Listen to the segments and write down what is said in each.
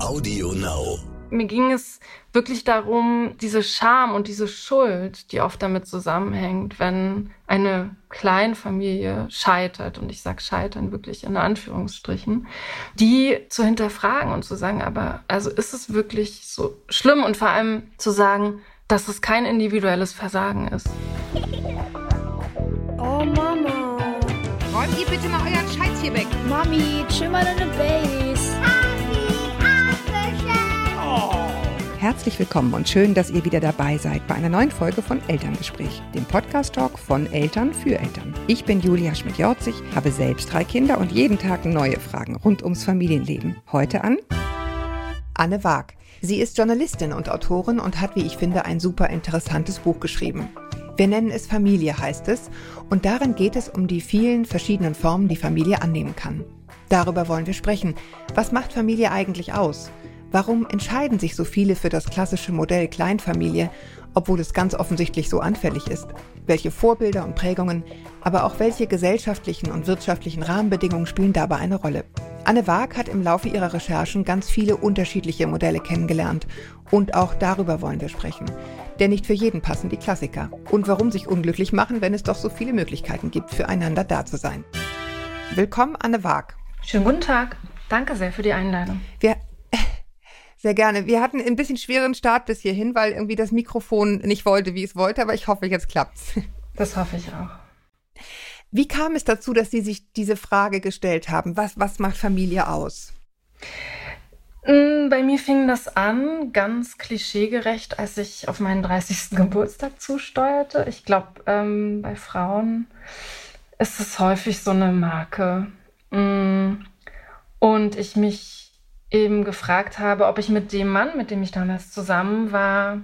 Audio Now. Mir ging es wirklich darum, diese Scham und diese Schuld, die oft damit zusammenhängt, wenn eine Kleinfamilie scheitert, und ich sage scheitern wirklich in Anführungsstrichen, die zu hinterfragen und zu sagen, aber also ist es wirklich so schlimm und vor allem zu sagen, dass es kein individuelles Versagen ist. Oh Mama. Räumt ihr bitte mal euren Scheiß hier weg. Mami, chill mal deine Base. Herzlich willkommen und schön, dass ihr wieder dabei seid bei einer neuen Folge von Elterngespräch, dem Podcast-Talk von Eltern für Eltern. Ich bin Julia Schmidt-Jorzig, habe selbst drei Kinder und jeden Tag neue Fragen rund ums Familienleben. Heute an Anne Waag. Sie ist Journalistin und Autorin und hat, wie ich finde, ein super interessantes Buch geschrieben. Wir nennen es Familie, heißt es, und darin geht es um die vielen verschiedenen Formen, die Familie annehmen kann. Darüber wollen wir sprechen. Was macht Familie eigentlich aus? Warum entscheiden sich so viele für das klassische Modell Kleinfamilie, obwohl es ganz offensichtlich so anfällig ist? Welche Vorbilder und Prägungen, aber auch welche gesellschaftlichen und wirtschaftlichen Rahmenbedingungen spielen dabei eine Rolle? Anne Waag hat im Laufe ihrer Recherchen ganz viele unterschiedliche Modelle kennengelernt und auch darüber wollen wir sprechen. Denn nicht für jeden passen die Klassiker. Und warum sich unglücklich machen, wenn es doch so viele Möglichkeiten gibt, füreinander da zu sein. Willkommen, Anne Waag. Schönen guten Tag. Danke sehr für die Einladung. Wir sehr gerne. Wir hatten ein bisschen schweren Start bis hierhin, weil irgendwie das Mikrofon nicht wollte, wie es wollte, aber ich hoffe, jetzt klappt's. Das hoffe ich auch. Wie kam es dazu, dass Sie sich diese Frage gestellt haben? Was, was macht Familie aus? Mm, Bei mir fing das an, ganz klischeegerecht, als ich auf meinen 30. Geburtstag zusteuerte. Ich glaube, ähm, bei Frauen ist es häufig so eine Marke. Mm, Und ich mich eben gefragt habe, ob ich mit dem Mann, mit dem ich damals zusammen war,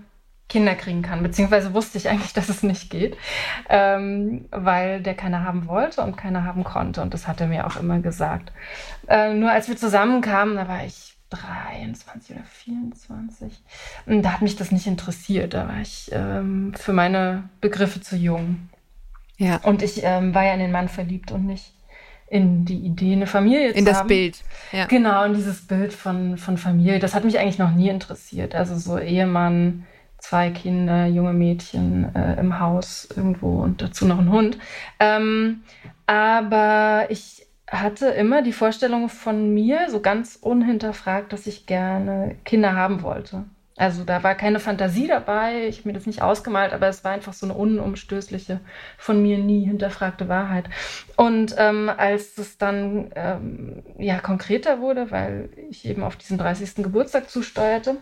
Kinder kriegen kann. Beziehungsweise wusste ich eigentlich, dass es nicht geht, ähm, weil der keiner haben wollte und keiner haben konnte. Und das hat er mir auch immer gesagt. Äh, nur als wir zusammenkamen, da war ich 23 oder 24. Und da hat mich das nicht interessiert. Da war ich ähm, für meine Begriffe zu jung. Ja. Und ich ähm, war ja in den Mann verliebt und nicht in die Idee, eine Familie zu In das haben. Bild. Ja. Genau, in dieses Bild von, von Familie. Das hat mich eigentlich noch nie interessiert. Also so Ehemann, zwei Kinder, junge Mädchen äh, im Haus irgendwo und dazu noch ein Hund. Ähm, aber ich hatte immer die Vorstellung von mir, so ganz unhinterfragt, dass ich gerne Kinder haben wollte. Also da war keine Fantasie dabei, ich habe mir das nicht ausgemalt, aber es war einfach so eine unumstößliche, von mir nie hinterfragte Wahrheit. Und ähm, als es dann ähm, ja konkreter wurde, weil ich eben auf diesen 30. Geburtstag zusteuerte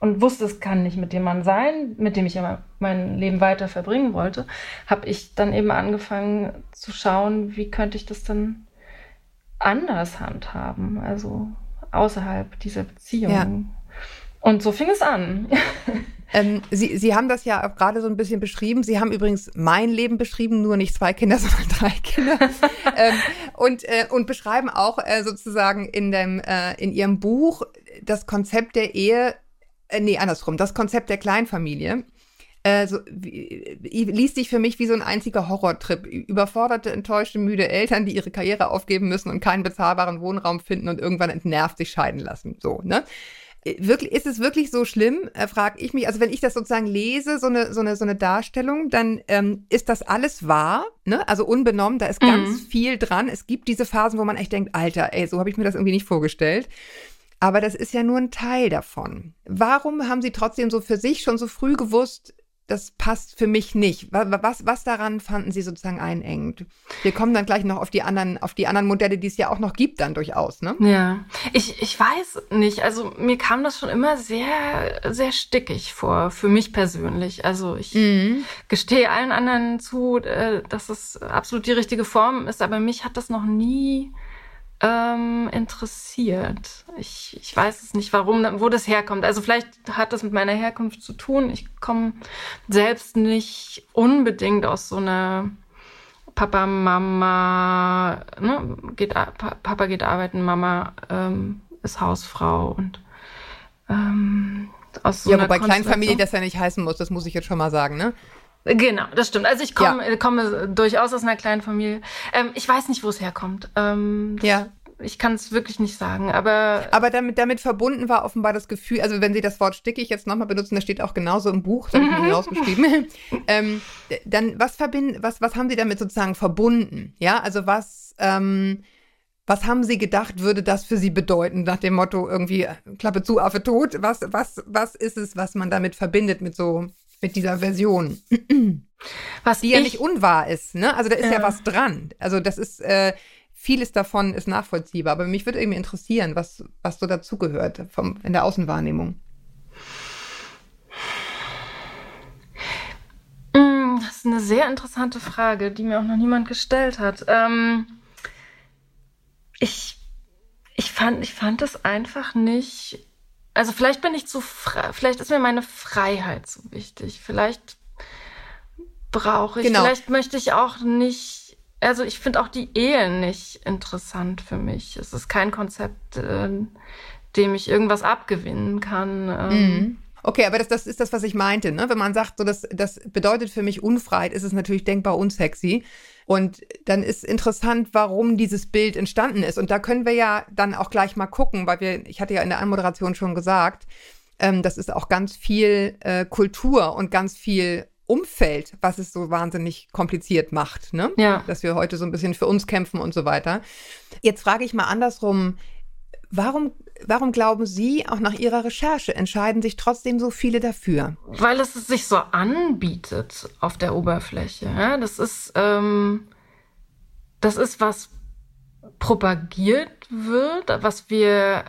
und wusste, es kann nicht mit dem Mann sein, mit dem ich immer mein Leben weiter verbringen wollte, habe ich dann eben angefangen zu schauen, wie könnte ich das dann anders handhaben, also außerhalb dieser Beziehung. Ja. Und so fing es an. Ähm, Sie, Sie haben das ja gerade so ein bisschen beschrieben. Sie haben übrigens mein Leben beschrieben, nur nicht zwei Kinder, sondern drei Kinder. ähm, und, äh, und beschreiben auch äh, sozusagen in, dem, äh, in Ihrem Buch das Konzept der Ehe, äh, nee, andersrum, das Konzept der Kleinfamilie. Äh, so, wie, liest sich für mich wie so ein einziger Horrortrip. Überforderte, enttäuschte, müde Eltern, die ihre Karriere aufgeben müssen und keinen bezahlbaren Wohnraum finden und irgendwann entnervt sich scheiden lassen. So, ne? Wirklich, ist es wirklich so schlimm, äh, frage ich mich. Also wenn ich das sozusagen lese, so eine, so eine, so eine Darstellung, dann ähm, ist das alles wahr, ne? Also unbenommen, da ist Mhm. ganz viel dran. Es gibt diese Phasen, wo man echt denkt, Alter, ey, so habe ich mir das irgendwie nicht vorgestellt. Aber das ist ja nur ein Teil davon. Warum haben Sie trotzdem so für sich schon so früh gewusst, das passt für mich nicht? Wa- wa- Was, was daran fanden Sie sozusagen einengend? Wir kommen dann gleich noch auf die anderen, auf die anderen Modelle, die es ja auch noch gibt, dann durchaus, ne? Ja, ich, ich weiß nicht. Also mir kam das schon immer sehr, sehr stickig vor, für mich persönlich. Also ich Mhm. gestehe allen anderen zu, äh, dass es absolut die richtige Form ist, aber mich hat das noch nie ähm, interessiert. Ich, ich weiß es nicht, warum, wo das herkommt. Also vielleicht hat das mit meiner Herkunft zu tun. Ich komme selbst nicht unbedingt aus so einer Papa, Mama, ne, geht, Papa geht arbeiten, Mama ähm, ist Hausfrau und ähm, aus so ja, einer wobei Kleinfamilie das ja nicht heißen muss, das muss ich jetzt schon mal sagen, ne? Genau, das stimmt. Also ich komme, komme durchaus aus einer kleinen Familie. Ähm, ich weiß nicht, wo es herkommt. Ähm, Ja. ich kann es wirklich nicht sagen, aber. Aber damit, damit verbunden war offenbar das Gefühl, also wenn Sie das Wort stickig jetzt nochmal benutzen, das steht auch genauso im Buch, das habe ich rausgeschrieben. ähm, dann, was verbinden, was, was haben Sie damit sozusagen verbunden? Ja, also was, ähm, was haben Sie gedacht, würde das für Sie bedeuten, nach dem Motto irgendwie Klappe zu, Affe tot? Was, was, was ist es, was man damit verbindet mit so, mit dieser Version? Was die ja nicht unwahr ist, ne? Also da ist ja, ja was dran. Also das ist, äh, vieles davon ist nachvollziehbar. Aber mich würde irgendwie interessieren, was, was so dazugehört in der Außenwahrnehmung. Mm, das ist eine sehr interessante Frage, die mir auch noch niemand gestellt hat. Ähm, ich, ich, fand, ich fand es einfach nicht. Also vielleicht bin ich zu frei, vielleicht ist mir meine Freiheit so wichtig. Vielleicht brauche ich, genau. vielleicht möchte ich auch nicht, also ich finde auch die Ehe nicht interessant für mich. Es ist kein Konzept, äh, dem ich irgendwas abgewinnen kann. Ähm. Mhm. Okay, aber das, das ist das, was ich meinte. Ne? Wenn man sagt, so das, das bedeutet für mich Unfreiheit, ist es natürlich denkbar unsexy. Und dann ist interessant, warum dieses Bild entstanden ist. Und da können wir ja dann auch gleich mal gucken, weil wir, ich hatte ja in der Anmoderation schon gesagt, ähm, das ist auch ganz viel äh, Kultur und ganz viel Umfeld, was es so wahnsinnig kompliziert macht, ne? Ja. Dass wir heute so ein bisschen für uns kämpfen und so weiter. Jetzt frage ich mal andersrum, warum, warum glauben Sie, auch nach Ihrer Recherche, entscheiden sich trotzdem so viele dafür? Weil es sich so anbietet auf der Oberfläche. Das ist, ähm, das ist was propagiert wird, was wir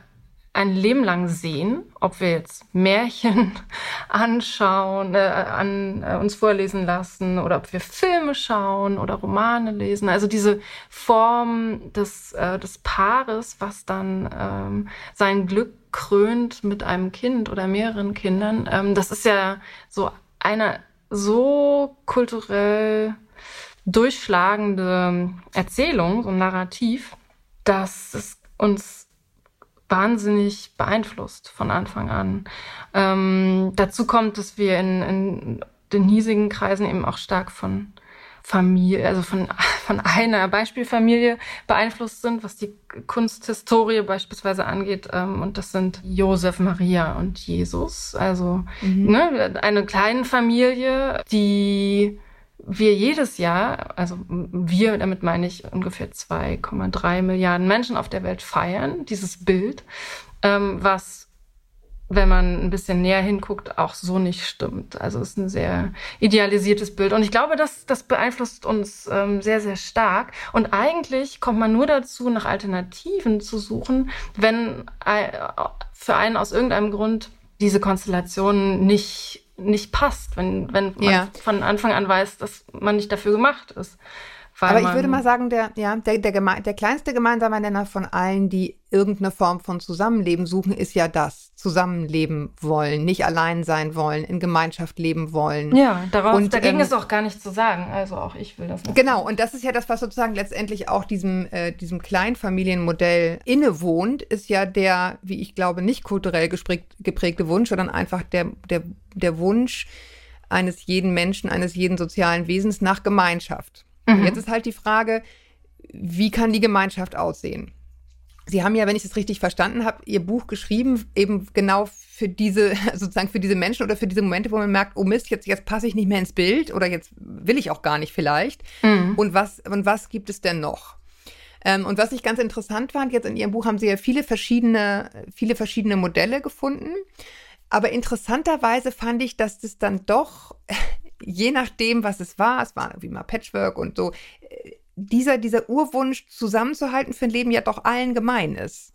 ein Leben lang sehen, ob wir jetzt Märchen anschauen, äh, an, äh, uns vorlesen lassen oder ob wir Filme schauen oder Romane lesen. Also diese Form des, äh, des Paares, was dann ähm, sein Glück krönt mit einem Kind oder mehreren Kindern, ähm, das ist ja so eine so kulturell durchschlagende Erzählung, so ein Narrativ, dass es uns wahnsinnig beeinflusst von Anfang an. Ähm, dazu kommt, dass wir in, in den hiesigen Kreisen eben auch stark von Familie, also von, von einer Beispielfamilie beeinflusst sind, was die Kunsthistorie beispielsweise angeht. Ähm, und das sind Josef, Maria und Jesus. Also mhm. ne, eine kleine Familie, die wir jedes Jahr, also wir, damit meine ich ungefähr 2,3 Milliarden Menschen auf der Welt feiern, dieses Bild, ähm, was, wenn man ein bisschen näher hinguckt, auch so nicht stimmt. Also es ist ein sehr idealisiertes Bild. Und ich glaube, das, das beeinflusst uns ähm, sehr, sehr stark. Und eigentlich kommt man nur dazu, nach Alternativen zu suchen, wenn für einen aus irgendeinem Grund diese Konstellation nicht nicht passt, wenn, wenn man ja. von Anfang an weiß, dass man nicht dafür gemacht ist. Aber ich würde mal sagen, der, ja, der, der, geme der kleinste gemeinsame Nenner von allen, die irgendeine Form von Zusammenleben suchen, ist ja das. Zusammenleben wollen, nicht allein sein wollen, in Gemeinschaft leben wollen. Ja, darauf, und, dagegen ähm, ist auch gar nichts zu sagen. Also auch ich will das nicht. Genau, und das ist ja das, was sozusagen letztendlich auch diesem, äh, diesem Kleinfamilienmodell innewohnt, ist ja der, wie ich glaube, nicht kulturell geprägte Wunsch, sondern einfach der, der, der Wunsch eines jeden Menschen, eines jeden sozialen Wesens nach Gemeinschaft. Mhm. Jetzt ist halt die Frage, wie kann die Gemeinschaft aussehen? Sie haben ja, wenn ich das richtig verstanden habe, Ihr Buch geschrieben, eben genau für diese, sozusagen für diese Menschen oder für diese Momente, wo man merkt, oh Mist, jetzt, jetzt passe ich nicht mehr ins Bild oder jetzt will ich auch gar nicht vielleicht. Mhm. Und, was, und was gibt es denn noch? Ähm, und was ich ganz interessant fand, jetzt in Ihrem Buch haben Sie ja viele verschiedene, viele verschiedene Modelle gefunden. Aber interessanterweise fand ich, dass das dann doch je nachdem, was es war, es war irgendwie mal Patchwork und so, äh, dieser, dieser Urwunsch zusammenzuhalten für ein Leben ja doch allen gemein ist.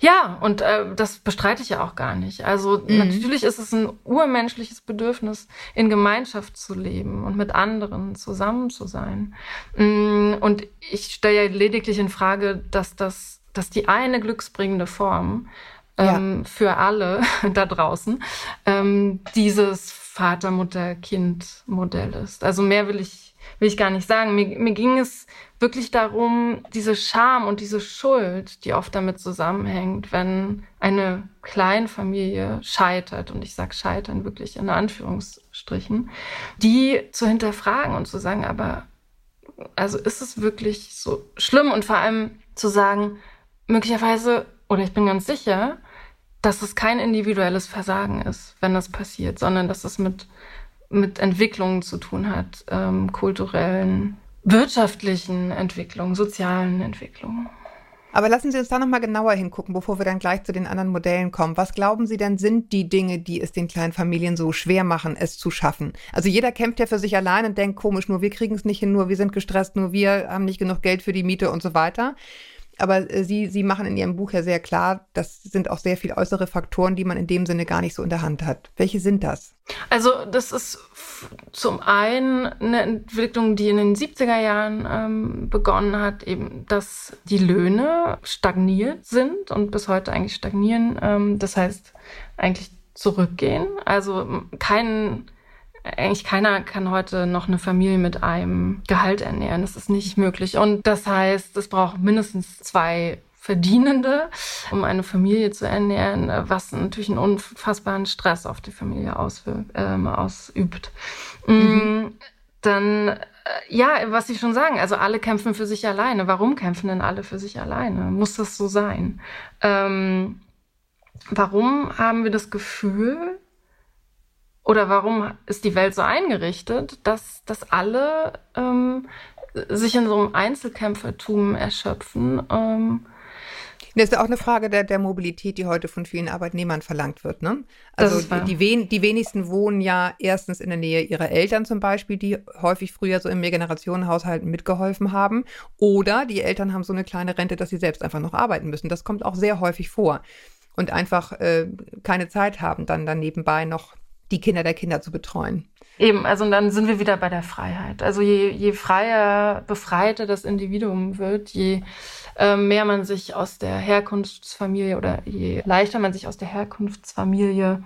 Ja, und äh, das bestreite ich ja auch gar nicht. Also mhm. natürlich ist es ein urmenschliches Bedürfnis, in Gemeinschaft zu leben und mit anderen zusammen zu sein. Mm, und ich stelle ja lediglich in Frage, dass das, dass die eine glücksbringende Form ähm, ja. für alle da draußen ähm, dieses Vater, Mutter, Kind Modell ist. Also mehr will ich, will ich gar nicht sagen. Mir, mir ging es wirklich darum, diese Scham und diese Schuld, die oft damit zusammenhängt, wenn eine Kleinfamilie scheitert, und ich sage scheitern wirklich in Anführungsstrichen, die zu hinterfragen und zu sagen, aber also ist es wirklich so schlimm und vor allem zu sagen, möglicherweise, oder ich bin ganz sicher, dass es kein individuelles Versagen ist, wenn das passiert, sondern dass es mit, mit Entwicklungen zu tun hat, ähm, kulturellen, wirtschaftlichen Entwicklungen, sozialen Entwicklungen. Aber lassen Sie uns da nochmal genauer hingucken, bevor wir dann gleich zu den anderen Modellen kommen. Was glauben Sie denn sind die Dinge, die es den kleinen Familien so schwer machen, es zu schaffen? Also jeder kämpft ja für sich allein und denkt, komisch, nur wir kriegen es nicht hin, nur wir sind gestresst, nur wir haben nicht genug Geld für die Miete und so weiter. Aber äh, Sie, Sie machen in Ihrem Buch ja sehr klar, das sind auch sehr viel äußere Faktoren, die man in dem Sinne gar nicht so in der Hand hat. Welche sind das? Also das ist zum einen eine Entwicklung, die in den 70er Jahren ähm, begonnen hat, eben, dass die Löhne stagniert sind und bis heute eigentlich stagnieren. Ähm, das heißt, eigentlich zurückgehen. Also kein eigentlich keiner kann heute noch eine Familie mit einem Gehalt ernähren. Das ist nicht möglich. Und das heißt, es braucht mindestens zwei Verdienende, um eine Familie zu ernähren, was natürlich einen unfassbaren Stress auf die Familie ähm, ausübt. Mm, mhm. Dann, äh, ja, was ich schon sagen, also alle kämpfen für sich alleine. Warum kämpfen denn alle für sich alleine? Muss das so sein? Ähm, warum haben wir das Gefühl, oder warum ist die Welt so eingerichtet, dass, dass alle ähm, sich in so einem Einzelkämpfertum erschöpfen? Ähm, das ist auch eine Frage der, der Mobilität, die heute von vielen Arbeitnehmern verlangt wird. Ne? Also die, die, die wenigsten wohnen ja erstens in der Nähe ihrer Eltern zum Beispiel, die häufig früher so im Mehrgenerationenhaushalten mitgeholfen haben. Oder die Eltern haben so eine kleine Rente, dass sie selbst einfach noch arbeiten müssen. Das kommt auch sehr häufig vor. Und einfach äh, keine Zeit haben, dann, dann nebenbei noch die Kinder der Kinder zu betreuen. Eben, also dann sind wir wieder bei der Freiheit. Also je, je freier, befreiter das Individuum wird, je äh, mehr man sich aus der Herkunftsfamilie oder je leichter man sich aus der Herkunftsfamilie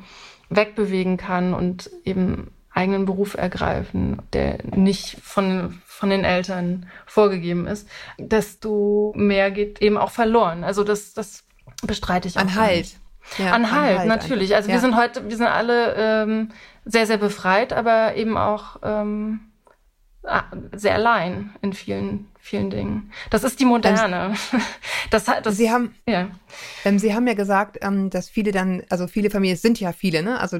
wegbewegen kann und eben eigenen Beruf ergreifen, der nicht von, von den Eltern vorgegeben ist, desto mehr geht eben auch verloren. Also das, das bestreite ich auch. An Halt. Nicht. Ja, an Halt, natürlich. Also ja. wir sind heute, wir sind alle ähm, sehr, sehr befreit, aber eben auch ähm, sehr allein in vielen, vielen Dingen. Das ist die Moderne. Das, das, Sie haben, ja. Ähm, Sie haben ja gesagt, ähm, dass viele dann, also viele Familien, es sind ja viele, ne? Also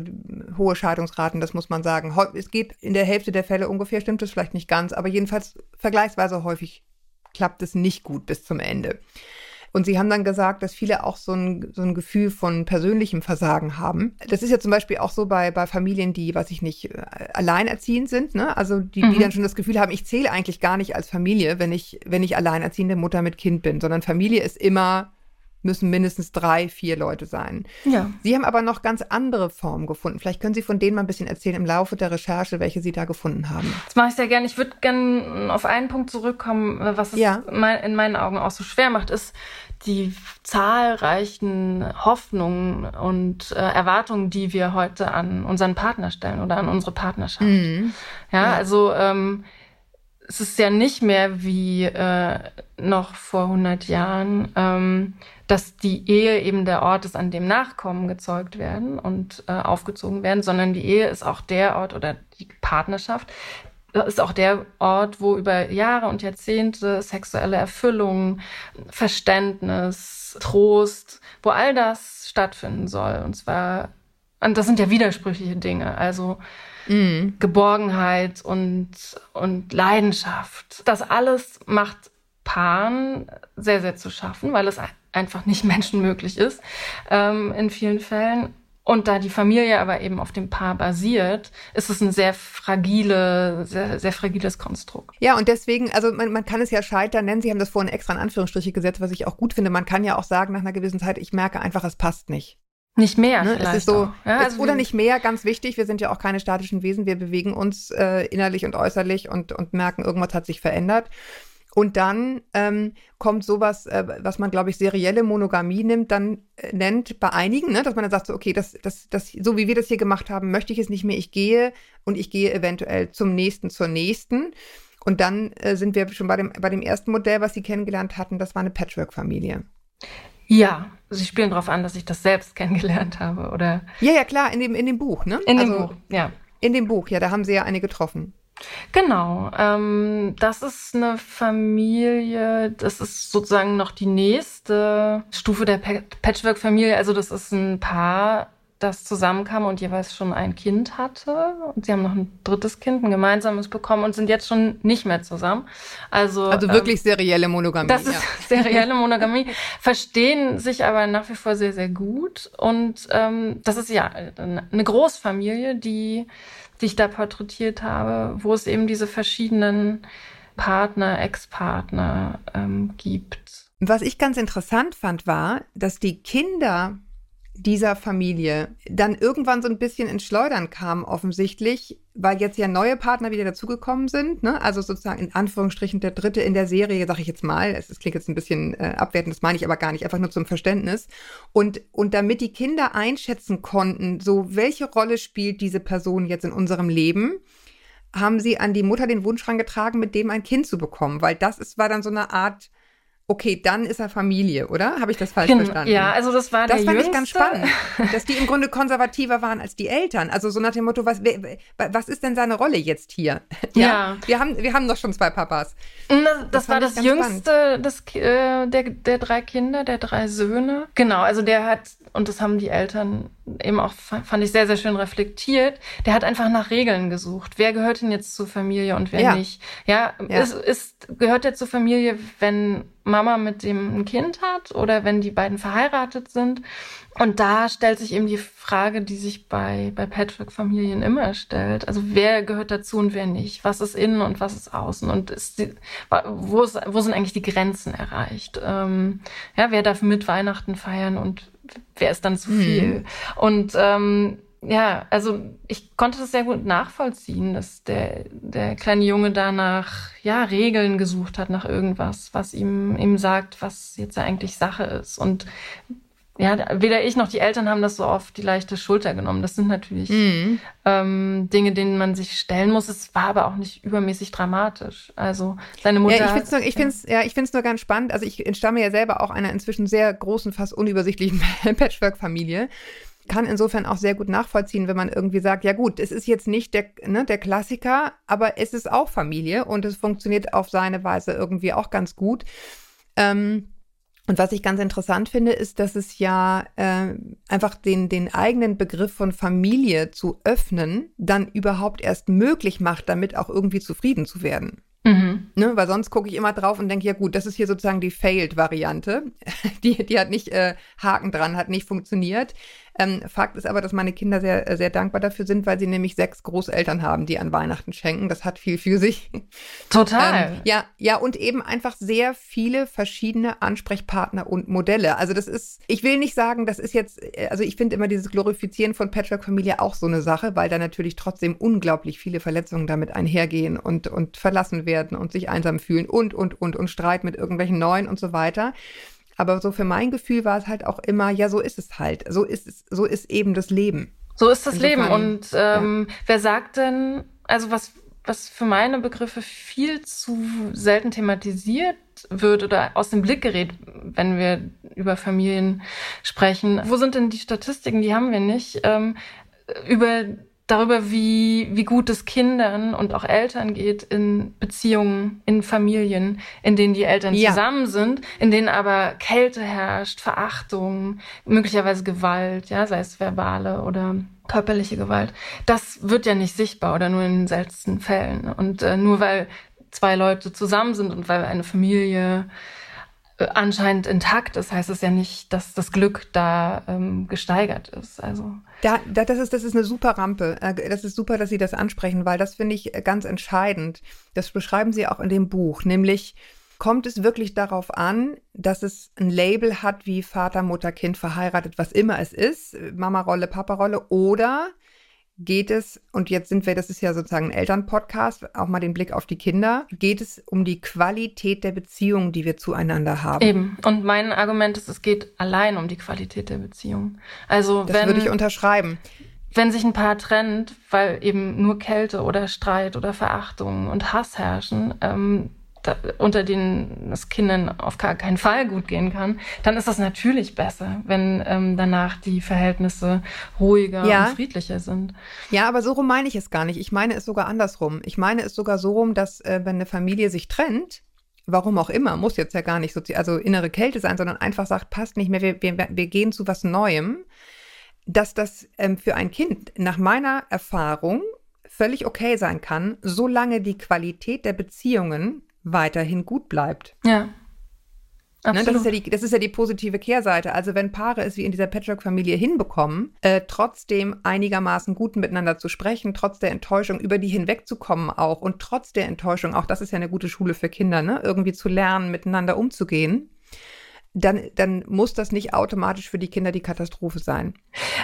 hohe Scheidungsraten, das muss man sagen. Es geht in der Hälfte der Fälle ungefähr, stimmt es vielleicht nicht ganz, aber jedenfalls vergleichsweise häufig klappt es nicht gut bis zum Ende. Und sie haben dann gesagt, dass viele auch so ein, so ein Gefühl von persönlichem Versagen haben. Das ist ja zum Beispiel auch so bei, bei Familien, die, was ich nicht, äh, alleinerziehend sind, ne? Also die, mhm. die dann schon das Gefühl haben, ich zähle eigentlich gar nicht als Familie, wenn ich, wenn ich alleinerziehende Mutter mit Kind bin, sondern Familie ist immer müssen mindestens drei, vier Leute sein. Ja. Sie haben aber noch ganz andere Formen gefunden. Vielleicht können Sie von denen mal ein bisschen erzählen im Laufe der Recherche, welche Sie da gefunden haben. Das mache ich sehr gerne. Ich würde gerne auf einen Punkt zurückkommen, was es ja. in meinen Augen auch so schwer macht, ist die zahlreichen Hoffnungen und äh, Erwartungen, die wir heute an unseren Partner stellen oder an unsere Partnerschaft. Mhm. Ja, ja, also ähm, es ist ja nicht mehr wie äh, noch vor 100 Jahren, ähm, dass die Ehe eben der Ort ist, an dem Nachkommen gezeugt werden und äh, aufgezogen werden, sondern die Ehe ist auch der Ort oder die Partnerschaft ist auch der Ort, wo über Jahre und Jahrzehnte sexuelle Erfüllung, Verständnis, Trost, wo all das stattfinden soll. Und zwar, und das sind ja widersprüchliche Dinge. Also mm. Geborgenheit und, und Leidenschaft. Das alles macht Paaren sehr, sehr zu schaffen, weil es einfach nicht menschenmöglich ist ähm, in vielen Fällen. Und da die Familie aber eben auf dem Paar basiert, ist es ein sehr fragile, sehr, sehr fragiles Konstrukt. Ja, und deswegen, also man, man kann es ja scheitern nennen. Sie haben das vorhin extra in Anführungsstriche gesetzt, was ich auch gut finde. Man kann ja auch sagen, nach einer gewissen Zeit, ich merke einfach, es passt nicht. Nicht mehr, ne? Es ist so, ja, also oder nicht mehr, ganz wichtig. Wir sind ja auch keine statischen Wesen. Wir bewegen uns äh, innerlich und äußerlich und, und merken, irgendwas hat sich verändert. Und dann ähm, kommt sowas, äh, was man, glaube ich, serielle Monogamie nimmt, dann äh, nennt bei einigen, ne, dass man dann sagt, so, okay, das, das, das, so wie wir das hier gemacht haben, möchte ich es nicht mehr. Ich gehe und ich gehe eventuell zum nächsten, zur nächsten. Und dann äh, sind wir schon bei dem, bei dem ersten Modell, was Sie kennengelernt hatten, das war eine Patchwork-Familie. Ja, Sie spielen darauf an, dass ich das selbst kennengelernt habe, oder? Ja, ja, klar, in dem, in dem Buch, ne? In dem also, Buch, ja. In dem Buch, ja, da haben Sie ja eine getroffen. Genau, ähm, das ist eine Familie, das ist sozusagen noch die nächste Stufe der Patchwork-Familie. Also das ist ein Paar, das zusammenkam und jeweils schon ein Kind hatte. Und sie haben noch ein drittes Kind, ein gemeinsames bekommen und sind jetzt schon nicht mehr zusammen. Also, also wirklich ähm, serielle Monogamie. Das ist serielle Monogamie. Verstehen sich aber nach wie vor sehr, sehr gut. Und ähm, das ist ja eine Großfamilie, die, die ich da porträtiert habe, wo es eben diese verschiedenen Partner, Ex-Partner ähm, gibt. Was ich ganz interessant fand, war, dass die Kinder dieser Familie dann irgendwann so ein bisschen ins Schleudern kam, offensichtlich, weil jetzt ja neue Partner wieder dazugekommen sind. Ne? Also sozusagen in Anführungsstrichen der dritte in der Serie, sage ich jetzt mal. Es, klingt jetzt ein bisschen äh, abwertend, das meine ich aber gar nicht, einfach nur zum Verständnis. Und, und damit die Kinder einschätzen konnten, so welche Rolle spielt diese Person jetzt in unserem Leben, haben sie an die Mutter den Wunsch rangetragen, mit dem ein Kind zu bekommen, weil das ist, war dann so eine Art Okay, dann ist er Familie, oder? Habe ich das falsch verstanden? Ja, also das war das der fand Jüngste. ich ganz spannend, dass die im Grunde konservativer waren als die Eltern. Also so nach dem Motto, was, was ist denn seine Rolle jetzt hier? Ja, ja. wir haben wir haben doch schon zwei Papas. Das, das, das war das Jüngste des, äh, der der drei Kinder, der drei Söhne. Genau, also der hat und das haben die Eltern eben auch fand ich sehr sehr schön reflektiert. Der hat einfach nach Regeln gesucht. Wer gehört denn jetzt zur Familie und wer ja. nicht? Ja, ja. Ist, ist gehört er zur Familie, wenn Mama mit dem ein Kind hat oder wenn die beiden verheiratet sind. Und da stellt sich eben die Frage, die sich bei, bei Patchwork-Familien immer stellt. Also wer gehört dazu und wer nicht? Was ist innen und was ist außen? Und ist die, wo, ist, wo sind eigentlich die Grenzen erreicht? Ähm, ja, wer darf mit Weihnachten feiern und wer ist dann zu viel? Mhm. Und ähm, ja, also ich konnte das sehr gut nachvollziehen, dass der, der kleine Junge danach ja Regeln gesucht hat nach irgendwas, was ihm ihm sagt, was jetzt eigentlich Sache ist. Und ja, weder ich noch die Eltern haben das so oft die leichte Schulter genommen. Das sind natürlich mhm. ähm, Dinge, denen man sich stellen muss. Es war aber auch nicht übermäßig dramatisch. Also seine Mutter. Ja, ich finde es nur, ich find's, ja, ich find's nur ganz spannend. Also ich entstamme ja selber auch einer inzwischen sehr großen, fast unübersichtlichen Patchwork-Familie kann insofern auch sehr gut nachvollziehen, wenn man irgendwie sagt, ja gut, es ist jetzt nicht der, ne, der Klassiker, aber es ist auch Familie und es funktioniert auf seine Weise irgendwie auch ganz gut. Ähm, und was ich ganz interessant finde, ist, dass es ja äh, einfach den, den eigenen Begriff von Familie zu öffnen, dann überhaupt erst möglich macht, damit auch irgendwie zufrieden zu werden. Mhm. Ne, weil sonst gucke ich immer drauf und denke, ja gut, das ist hier sozusagen die Failed-Variante. Die, die hat nicht äh, Haken dran, hat nicht funktioniert. Ähm, Fakt ist aber, dass meine Kinder sehr, äh, sehr dankbar dafür sind, weil sie nämlich sechs Großeltern haben, die an Weihnachten schenken. Das hat viel für sich. Total. Ähm, ja, ja, und eben einfach sehr viele verschiedene Ansprechpartner und Modelle. Also das ist, ich will nicht sagen, das ist jetzt, äh, also ich finde immer dieses Glorifizieren von Patchwork-Familie auch so eine Sache, weil da natürlich trotzdem unglaublich viele Verletzungen damit einhergehen und, und verlassen werden und sich einsam fühlen und, und, und, und Streit mit irgendwelchen Neuen und so weiter. Aber so für mein Gefühl war es halt auch immer, ja, so ist es halt. So ist es, so ist eben das Leben. So ist das Insofern, Leben. Und ähm, ja. wer sagt denn, also was, was für meine Begriffe viel zu selten thematisiert wird oder aus dem Blick gerät, wenn wir über Familien sprechen. Wo sind denn die Statistiken? Die haben wir nicht. Ähm, über darüber, wie, wie gut es Kindern und auch Eltern geht in Beziehungen, in Familien, in denen die Eltern ja. zusammen sind, in denen aber Kälte herrscht, Verachtung, möglicherweise Gewalt, ja, sei es verbale oder körperliche Gewalt. Das wird ja nicht sichtbar oder nur in den seltensten Fällen. Und äh, nur weil zwei Leute zusammen sind und weil eine Familie anscheinend intakt ist, heißt es ja nicht, dass das Glück da ähm, gesteigert ist. Also da, da, das ist das ist eine super Rampe. Äh, das ist super, dass Sie das ansprechen, weil das finde ich äh, ganz entscheidend. Das beschreiben Sie auch in dem Buch, nämlich kommt es wirklich darauf an, dass es ein Label hat wie Vater, Mutter, Kind verheiratet, was immer es ist, Mama-Rolle, Papa-Rolle, oder geht es, und jetzt sind wir, das ist ja sozusagen ein Elternpodcast, auch mal den Blick auf die Kinder, geht es um die Qualität der Beziehung, die wir zueinander haben. Eben. Und mein Argument ist, es geht allein um die Qualität der Beziehung. Also das wenn, würde ich unterschreiben. Wenn sich ein Paar trennt, weil eben nur Kälte oder Streit oder Verachtung und Hass herrschen, ähm, da, unter denen es Kindern auf gar keinen Fall gut gehen kann, dann ist das natürlich besser, wenn ähm, danach die Verhältnisse ruhiger Ja. und friedlicher sind. Ja, aber so rum meine ich es gar nicht. Ich meine es sogar andersrum. Ich meine es sogar so rum, dass äh, wenn eine Familie sich trennt, warum auch immer, muss jetzt ja gar nicht so, also innere Kälte sein, sondern einfach sagt, passt nicht mehr, wir, wir, wir gehen zu was Neuem, dass das ähm, für ein Kind nach meiner Erfahrung völlig okay sein kann, solange die Qualität der Beziehungen weiterhin gut bleibt. Ja. Ne, Absolut. das, ist ja die, das ist ja die positive Kehrseite. Also wenn Paare es wie in dieser Patchwork-Familie hinbekommen, äh, trotzdem einigermaßen gut miteinander zu sprechen, trotz der Enttäuschung über die hinwegzukommen auch und trotz der Enttäuschung, auch das ist ja eine gute Schule für Kinder, ne? irgendwie zu lernen, miteinander umzugehen, dann, dann muss das nicht automatisch für die Kinder die Katastrophe sein.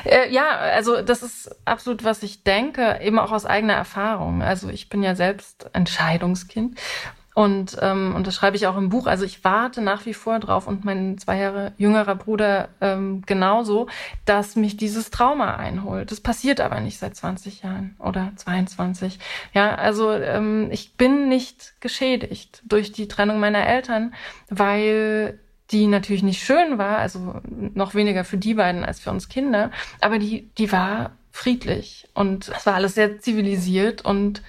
Äh, ja, also das ist absolut, was ich denke, eben auch aus eigener Erfahrung. Also ich bin ja selbst Entscheidungskind und, ähm, und das schreibe ich auch im Buch. Also ich warte nach wie vor drauf und mein zwei Jahre jüngerer Bruder ähm, genauso, dass mich dieses Trauma einholt. Das passiert aber nicht seit 20 Jahren oder 22. Ja, also ähm, ich bin nicht geschädigt durch die Trennung meiner Eltern, weil die natürlich nicht schön war, also noch weniger für die beiden als für uns Kinder, aber die, die war friedlich und es war alles sehr zivilisiert und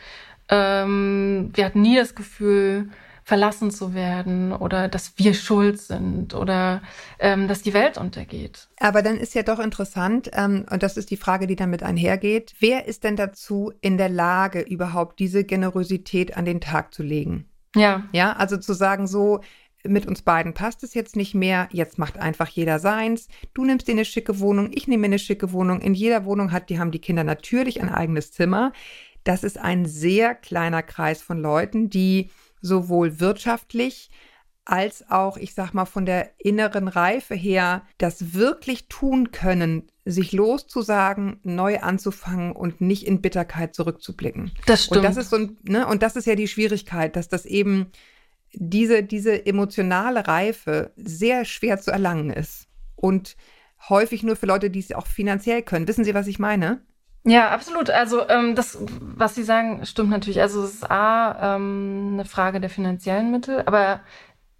ähm, wir hatten nie das Gefühl, verlassen zu werden oder dass wir schuld sind oder ähm, dass die Welt untergeht. Aber dann ist ja doch interessant, ähm, und das ist die Frage, die damit einhergeht, wer ist denn dazu in der Lage, überhaupt diese Generosität an den Tag zu legen? Ja, Ja, also zu sagen, so, mit uns beiden passt es jetzt nicht mehr, jetzt macht einfach jeder seins. Du nimmst dir eine schicke Wohnung, ich nehme mir eine schicke Wohnung. In jeder Wohnung hat, die haben die Kinder natürlich ein eigenes Zimmer. Das ist ein sehr kleiner Kreis von Leuten, die sowohl wirtschaftlich als auch, ich sag mal, von der inneren Reife her das wirklich tun können, sich loszusagen, neu anzufangen und nicht in Bitterkeit zurückzublicken. das stimmt. Und das ist so ein, ne, und das ist ja die Schwierigkeit, dass das eben diese, diese emotionale Reife sehr schwer zu erlangen ist. Und häufig nur für Leute, die es auch finanziell können. Wissen Sie, was ich meine? Ja, absolut. Also ähm, das, was Sie sagen, stimmt natürlich. Also es ist A, ähm, eine Frage der finanziellen Mittel, aber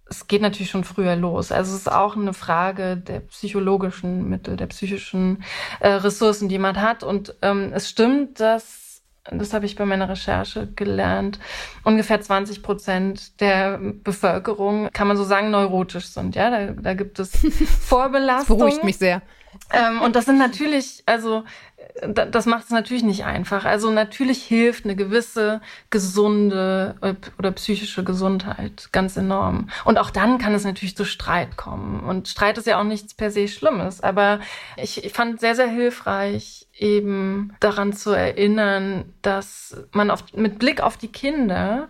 es geht natürlich schon früher los. Also es ist auch eine Frage der psychologischen Mittel, der psychischen äh, Ressourcen, die man hat. Und ähm, es stimmt, dass, das habe ich bei meiner Recherche gelernt, ungefähr 20 Prozent der Bevölkerung, kann man so sagen, neurotisch sind. Ja, da, da gibt es Das Vorbelastungen. beruhigt mich sehr. Ähm, und das sind natürlich, also äh, da- das macht es natürlich nicht einfach. Also natürlich hilft eine gewisse gesunde äh, oder psychische Gesundheit ganz enorm. Und auch dann kann es natürlich zu Streit kommen. Und Streit ist ja auch nichts per se Schlimmes. Aber ich, ich fand sehr, sehr hilfreich, eben daran zu erinnern, dass man auf, mit Blick auf die Kinder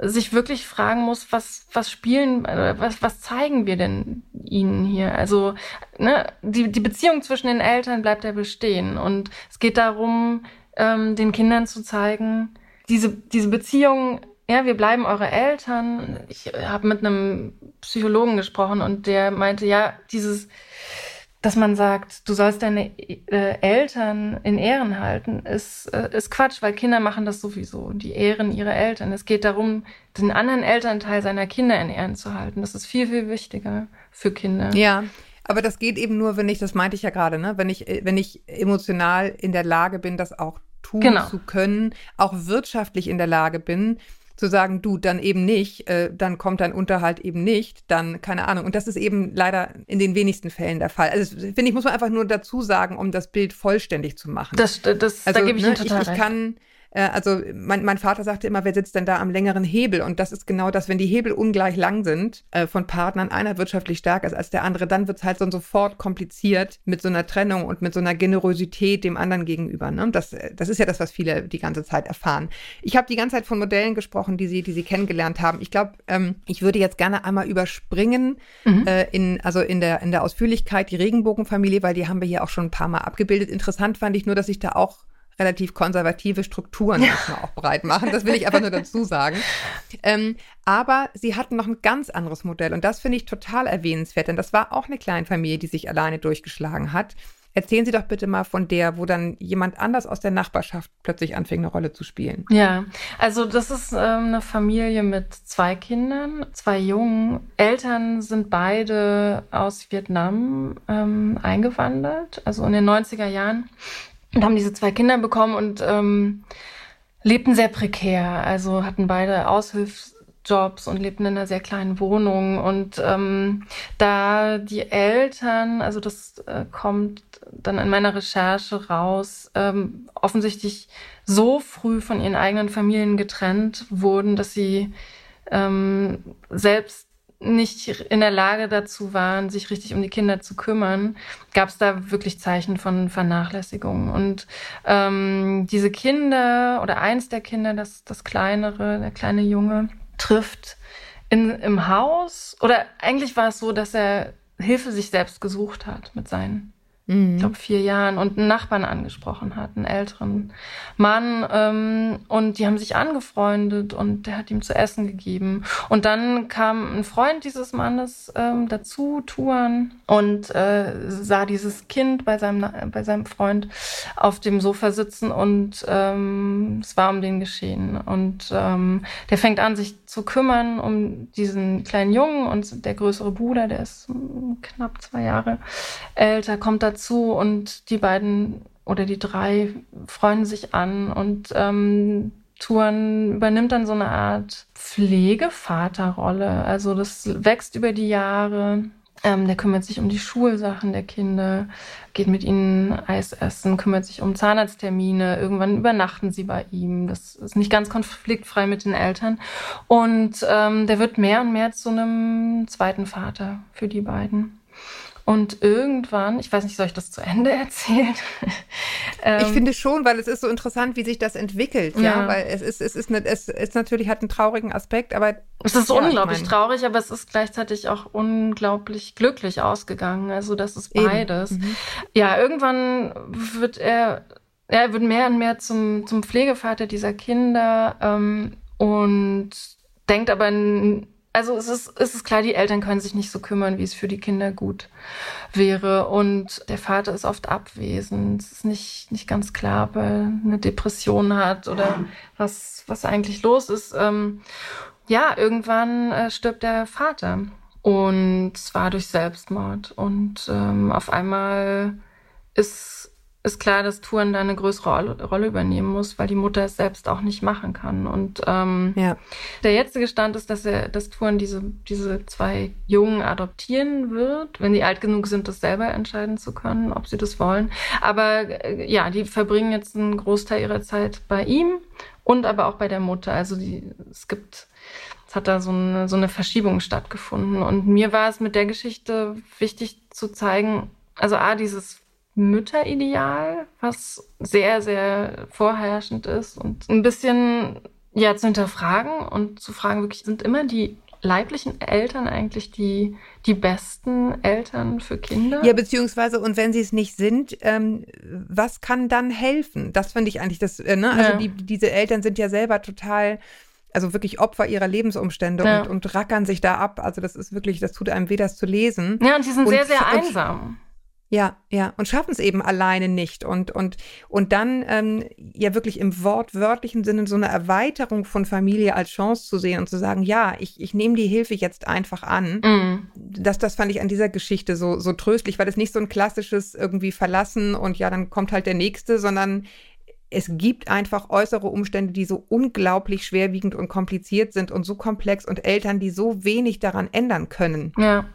sich wirklich fragen muss, was, was spielen, äh, was, was zeigen wir denn ihnen hier? Also, ne, die, die Beziehung zwischen den Eltern bleibt ja bestehen. Und es geht darum, ähm, den Kindern zu zeigen, diese, diese Beziehung, ja, wir bleiben eure Eltern. Ich habe mit einem Psychologen gesprochen und der meinte, ja, dieses, dass man sagt, du sollst deine äh, Eltern in Ehren halten, ist, äh, ist Quatsch, weil Kinder machen das sowieso. Die ehren ihre Eltern. Es geht darum, den anderen Elternteil seiner Kinder in Ehren zu halten. Das ist viel, viel wichtiger für Kinder. Ja, aber das geht eben nur, wenn ich, das meinte ich ja gerade, ne, wenn ich, äh, wenn ich emotional in der Lage bin, das auch tun Genau. zu können, auch wirtschaftlich in der Lage bin, zu sagen, du, dann eben nicht, äh, dann kommt dein Unterhalt eben nicht, dann keine Ahnung. Und das ist eben leider in den wenigsten Fällen der Fall. Also finde ich, muss man einfach nur dazu sagen, um das Bild vollständig zu machen. Das, das, da gebe ich ne, total ich, ich recht. kann, äh, also mein, mein Vater sagte immer, wer sitzt denn da am längeren Hebel? Und das ist genau das, wenn die Hebel ungleich lang sind äh, von Partnern, einer wirtschaftlich stärker ist als der andere, dann wird es halt so sofort kompliziert mit so einer Trennung und mit so einer Generosität dem anderen gegenüber. Ne? Das, äh, das ist ja das, was viele die ganze Zeit erfahren. Ich habe die ganze Zeit von Modellen gesprochen, die sie, die sie kennengelernt haben. Ich glaube, ähm, ich würde jetzt gerne einmal überspringen Mhm. äh, in, also in der, in der Ausführlichkeit die Regenbogenfamilie, weil die haben wir hier auch schon ein paar Mal abgebildet. Interessant fand ich nur, dass sich da auch relativ konservative Strukturen manchmal auch breit machen. Das will ich einfach nur dazu sagen. Ähm, aber sie hatten noch ein ganz anderes Modell und das finde ich total erwähnenswert, denn das war auch eine Kleinfamilie, die sich alleine durchgeschlagen hat. Erzählen Sie doch bitte mal von der, wo dann jemand anders aus der Nachbarschaft plötzlich anfing, eine Rolle zu spielen. Ja, also das ist ähm, eine Familie mit zwei Kindern, zwei Jungen. Eltern sind beide aus Vietnam ähm, eingewandert, also in den 90er Jahren, und haben diese zwei Kinder bekommen und ähm, lebten sehr prekär, also hatten beide Aushilfs Jobs und lebten in einer sehr kleinen Wohnung. Und ähm, da die Eltern, also das äh, kommt dann in meiner Recherche raus, ähm, offensichtlich so früh von ihren eigenen Familien getrennt wurden, dass sie ähm, selbst nicht in der Lage dazu waren, sich richtig um die Kinder zu kümmern, gab es da wirklich Zeichen von Vernachlässigung. Und ähm, diese Kinder oder eins der Kinder, das, das kleinere, der kleine Junge, trifft in, im Haus. Oder eigentlich war es so, dass er Hilfe sich selbst gesucht hat mit seinen. Ich glaube, vier Jahren und einen Nachbarn angesprochen hat, einen älteren Mann. Ähm, und die haben sich angefreundet und der hat ihm zu essen gegeben. Und dann kam ein Freund dieses Mannes ähm, dazu, Tuan, und äh, sah dieses Kind bei seinem, bei seinem Freund auf dem Sofa sitzen und ähm, es war um den geschehen. Und ähm, der fängt an, sich zu kümmern um diesen kleinen Jungen und der größere Bruder, der ist knapp zwei Jahre älter, kommt da dazu und die beiden oder die drei freuen sich an und ähm, Touren übernimmt dann so eine Art Pflegevaterrolle. Also das wächst über die Jahre. Ähm, der kümmert sich um die Schulsachen der Kinder, geht mit ihnen Eis essen, kümmert sich um Zahnarzttermine. Irgendwann übernachten sie bei ihm. Das ist nicht ganz konfliktfrei mit den Eltern. Und ähm, der wird mehr und mehr zu einem zweiten Vater für die beiden. Und irgendwann, ich weiß nicht, soll ich das zu Ende erzählen? ähm, ich finde schon, weil es ist so interessant, wie sich das entwickelt, ja, ja weil es ist, es ist, eine, es ist natürlich hat einen traurigen Aspekt, aber es ist ja, unglaublich ich mein, traurig, aber es ist gleichzeitig auch unglaublich glücklich ausgegangen. Also das ist beides. Mhm. Ja, irgendwann wird er, er wird mehr und mehr zum zum Pflegevater dieser Kinder ähm, und denkt aber also es ist, es ist klar, die Eltern können sich nicht so kümmern, wie es für die Kinder gut wäre. Und der Vater ist oft abwesend. Es ist nicht, nicht ganz klar, ob er eine Depression hat oder was, was eigentlich los ist. Ähm, ja, irgendwann äh, stirbt der Vater. Und zwar durch Selbstmord. Und ähm, auf einmal ist ist klar, dass Touren da eine größere Rolle übernehmen muss, weil die Mutter es selbst auch nicht machen kann. Und ähm, ja. der jetzige Stand ist, dass er, dass Touren diese, diese zwei Jungen adoptieren wird, wenn die alt genug sind, das selber entscheiden zu können, ob sie das wollen. Aber äh, ja, die verbringen jetzt einen Großteil ihrer Zeit bei ihm und aber auch bei der Mutter. Also die, es gibt es hat da so eine, so eine Verschiebung stattgefunden. Und mir war es mit der Geschichte wichtig zu zeigen, also A, dieses Mütterideal, was sehr, sehr vorherrschend ist und ein bisschen ja zu hinterfragen und zu fragen, wirklich, sind immer die leiblichen Eltern eigentlich die, die besten Eltern für Kinder? Ja, beziehungsweise, und wenn sie es nicht sind, ähm, was kann dann helfen? Das finde ich eigentlich das, äh, ne? Also ja. die, diese Eltern sind ja selber total also wirklich Opfer ihrer Lebensumstände ja. und, und rackern sich da ab. Also das ist wirklich, das tut einem weh, das zu lesen. Ja, und die sind und, sehr, sehr einsam. Ja, ja, und schaffen es eben alleine nicht. Und, und, und dann ähm, ja wirklich im wortwörtlichen Sinne so eine Erweiterung von Familie als Chance zu sehen und zu sagen, ja, ich, ich nehme die Hilfe jetzt einfach an. Mm. Das, das fand ich an dieser Geschichte so, so tröstlich, weil es nicht so ein klassisches irgendwie verlassen und ja, dann kommt halt der Nächste, sondern es gibt einfach äußere Umstände, die so unglaublich schwerwiegend und kompliziert sind und so komplex und Eltern, die so wenig daran ändern können. Ja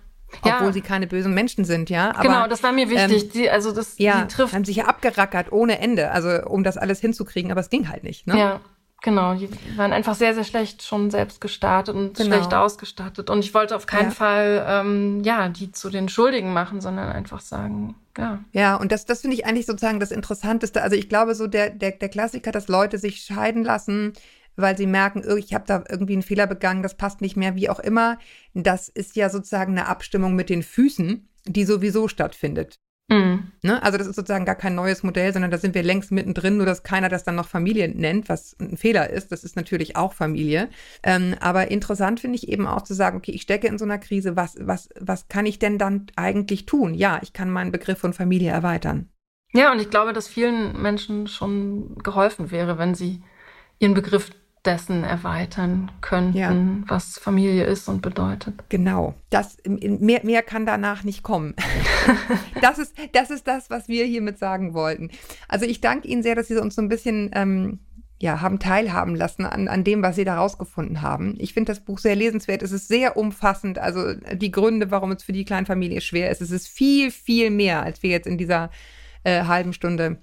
obwohl ja. sie keine bösen Menschen sind, ja. Aber, genau, das war mir wichtig. Ähm, die, also das ja, die trifft. haben sich ja abgerackert ohne Ende, also um das alles hinzukriegen, aber es ging halt nicht. Ne? Ja, genau. Die waren einfach sehr, sehr schlecht schon selbst gestartet und genau. schlecht ausgestattet. Und ich wollte auf keinen ja. Fall ähm, ja die zu den Schuldigen machen, sondern einfach sagen, ja. Ja, und das, das finde ich eigentlich sozusagen das Interessanteste. Also ich glaube so der, der, der Klassiker, dass Leute sich scheiden lassen, weil sie merken, ich habe da irgendwie einen Fehler begangen, das passt nicht mehr, wie auch immer. Das ist ja sozusagen eine Abstimmung mit den Füßen, die sowieso stattfindet. Mhm. Ne? Also das ist sozusagen gar kein neues Modell, sondern da sind wir längst mittendrin, nur dass keiner das dann noch Familie nennt, was ein Fehler ist. Das ist natürlich auch Familie. Ähm, aber interessant finde ich eben auch zu sagen, okay, ich stecke in so einer Krise, was, was, was kann ich denn dann eigentlich tun? Ja, ich kann meinen Begriff von Familie erweitern. Ja, und ich glaube, dass vielen Menschen schon geholfen wäre, wenn sie ihren Begriff dessen erweitern könnten, Ja. was Familie ist und bedeutet. Genau. Das, mehr, mehr kann danach nicht kommen. das, ist, das ist das, was wir hiermit sagen wollten. Also ich danke Ihnen sehr, dass Sie uns so ein bisschen ähm, ja, haben teilhaben lassen an, an dem, was Sie da rausgefunden haben. Ich finde das Buch sehr lesenswert. Es ist sehr umfassend. Also die Gründe, warum es für die Kleinfamilie schwer ist. Es ist viel, viel mehr, als wir jetzt in dieser äh, halben Stunde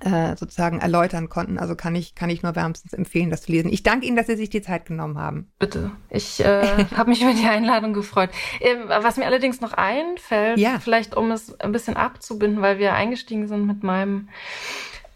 äh, sozusagen erläutern konnten. Also kann ich, kann ich nur wärmstens empfehlen, das zu lesen. Ich danke Ihnen, dass Sie sich die Zeit genommen haben. Bitte. Ich äh, habe mich über die Einladung gefreut. Äh, was mir allerdings noch einfällt, Ja. vielleicht um es ein bisschen abzubinden, weil wir eingestiegen sind mit meinem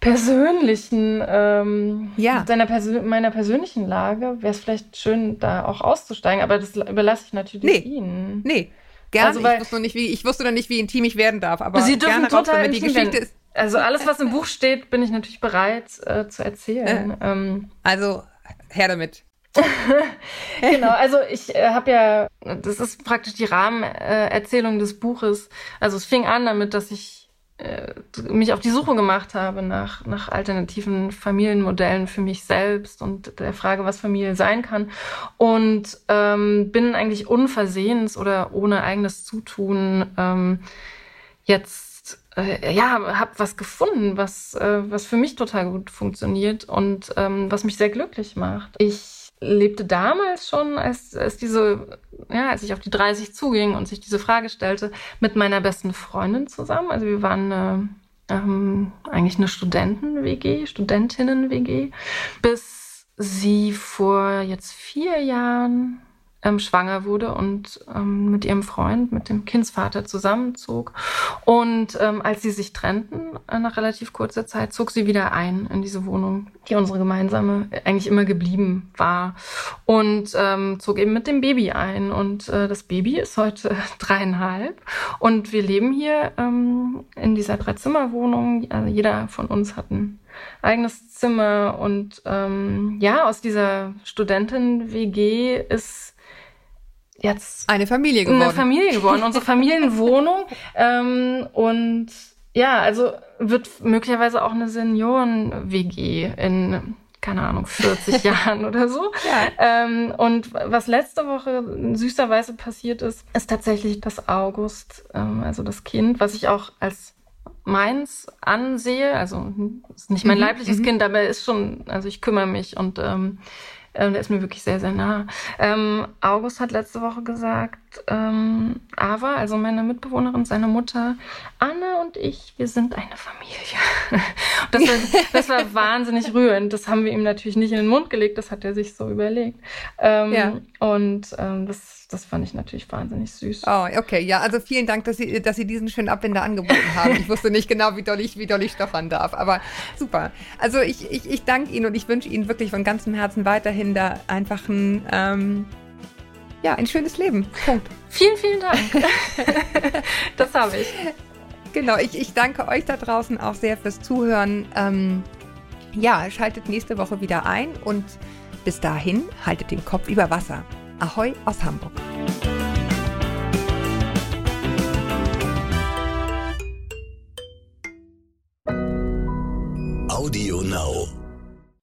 persönlichen, ähm, Ja. mit deiner Persö meiner persönlichen Lage, wäre es vielleicht schön, da auch auszusteigen, aber das überlasse ich natürlich Nee. Ihnen. Nee, gerne. Also, weil- ich, wusste nicht, wie, ich wusste noch nicht, wie intim ich werden darf, aber Sie dürfen gerne raus total damit. Die Geschichte werden. ist, Also alles, was im Buch steht, bin ich natürlich bereit äh, zu erzählen. Ähm, also her damit. genau, also ich äh, habe ja, das ist praktisch die Rahmenerzählung äh, Erzählung des Buches. Also es fing an damit, dass ich äh, mich auf die Suche gemacht habe nach, nach alternativen Familienmodellen für mich selbst und der Frage, was Familie sein kann. Und ähm, bin eigentlich unversehens oder ohne eigenes Zutun ähm, jetzt äh, ja, habe was gefunden, was, äh, was für mich total gut funktioniert und ähm, was mich sehr glücklich macht. Ich lebte damals schon, als, als diese, ja, als ich auf die 30 zuging und sich diese Frage stellte, mit meiner besten Freundin zusammen. Also wir waren eine, ähm, eigentlich eine Studenten-WG, Studentinnen-WG, bis sie vor jetzt vier Jahren ähm, schwanger wurde und ähm, mit ihrem Freund, mit dem Kindsvater zusammenzog. Und ähm, als sie sich trennten, äh, nach relativ kurzer Zeit, zog sie wieder ein in diese Wohnung, die unsere gemeinsame äh, eigentlich immer geblieben war. Und ähm, zog eben mit dem Baby ein. Und äh, das Baby ist heute dreieinhalb. Und wir leben hier ähm, in dieser Dreizimmerwohnung. Also jeder von uns hat ein eigenes Zimmer. Und ähm, ja, aus dieser Studentin-WG ist jetzt Eine Familie geworden. eine Familie geworden, unsere Familienwohnung. ähm, und ja, also wird möglicherweise auch eine Senioren-WG in, keine Ahnung, 40 Jahren oder so. Ja. Ähm, und was letzte Woche süßerweise passiert ist, ist tatsächlich das August, ähm, also das Kind, was ich auch als meins ansehe. Also ist nicht mein Mhm, leibliches mhm. Kind, aber er ist schon, also ich kümmere mich und ähm, ähm, der ist mir wirklich sehr, sehr nah. Ähm, August hat letzte Woche gesagt, ähm, Ava, also meine Mitbewohnerin, seine Mutter, Anne und ich, wir sind eine Familie. Das, war, das war wahnsinnig rührend. Das haben wir ihm natürlich nicht in den Mund gelegt, das hat er sich so überlegt. Ähm, Ja. Und ähm, das, das fand ich natürlich wahnsinnig süß. Oh, okay, ja, also vielen Dank, dass Sie, dass Sie diesen schönen Abbinder angeboten haben. Ich wusste nicht genau, wie doll ich, wie doll ich stochern darf, aber super. Also ich, ich, ich danke Ihnen und ich wünsche Ihnen wirklich von ganzem Herzen weiterhin da einfach ein, ähm, ja, ein schönes Leben. Punkt. Vielen, vielen Dank. das habe ich. Genau, ich, ich danke euch da draußen auch sehr fürs Zuhören. Ähm, ja, schaltet nächste Woche wieder ein und bis dahin haltet den Kopf über Wasser. Ahoi aus Hamburg. Audio Now.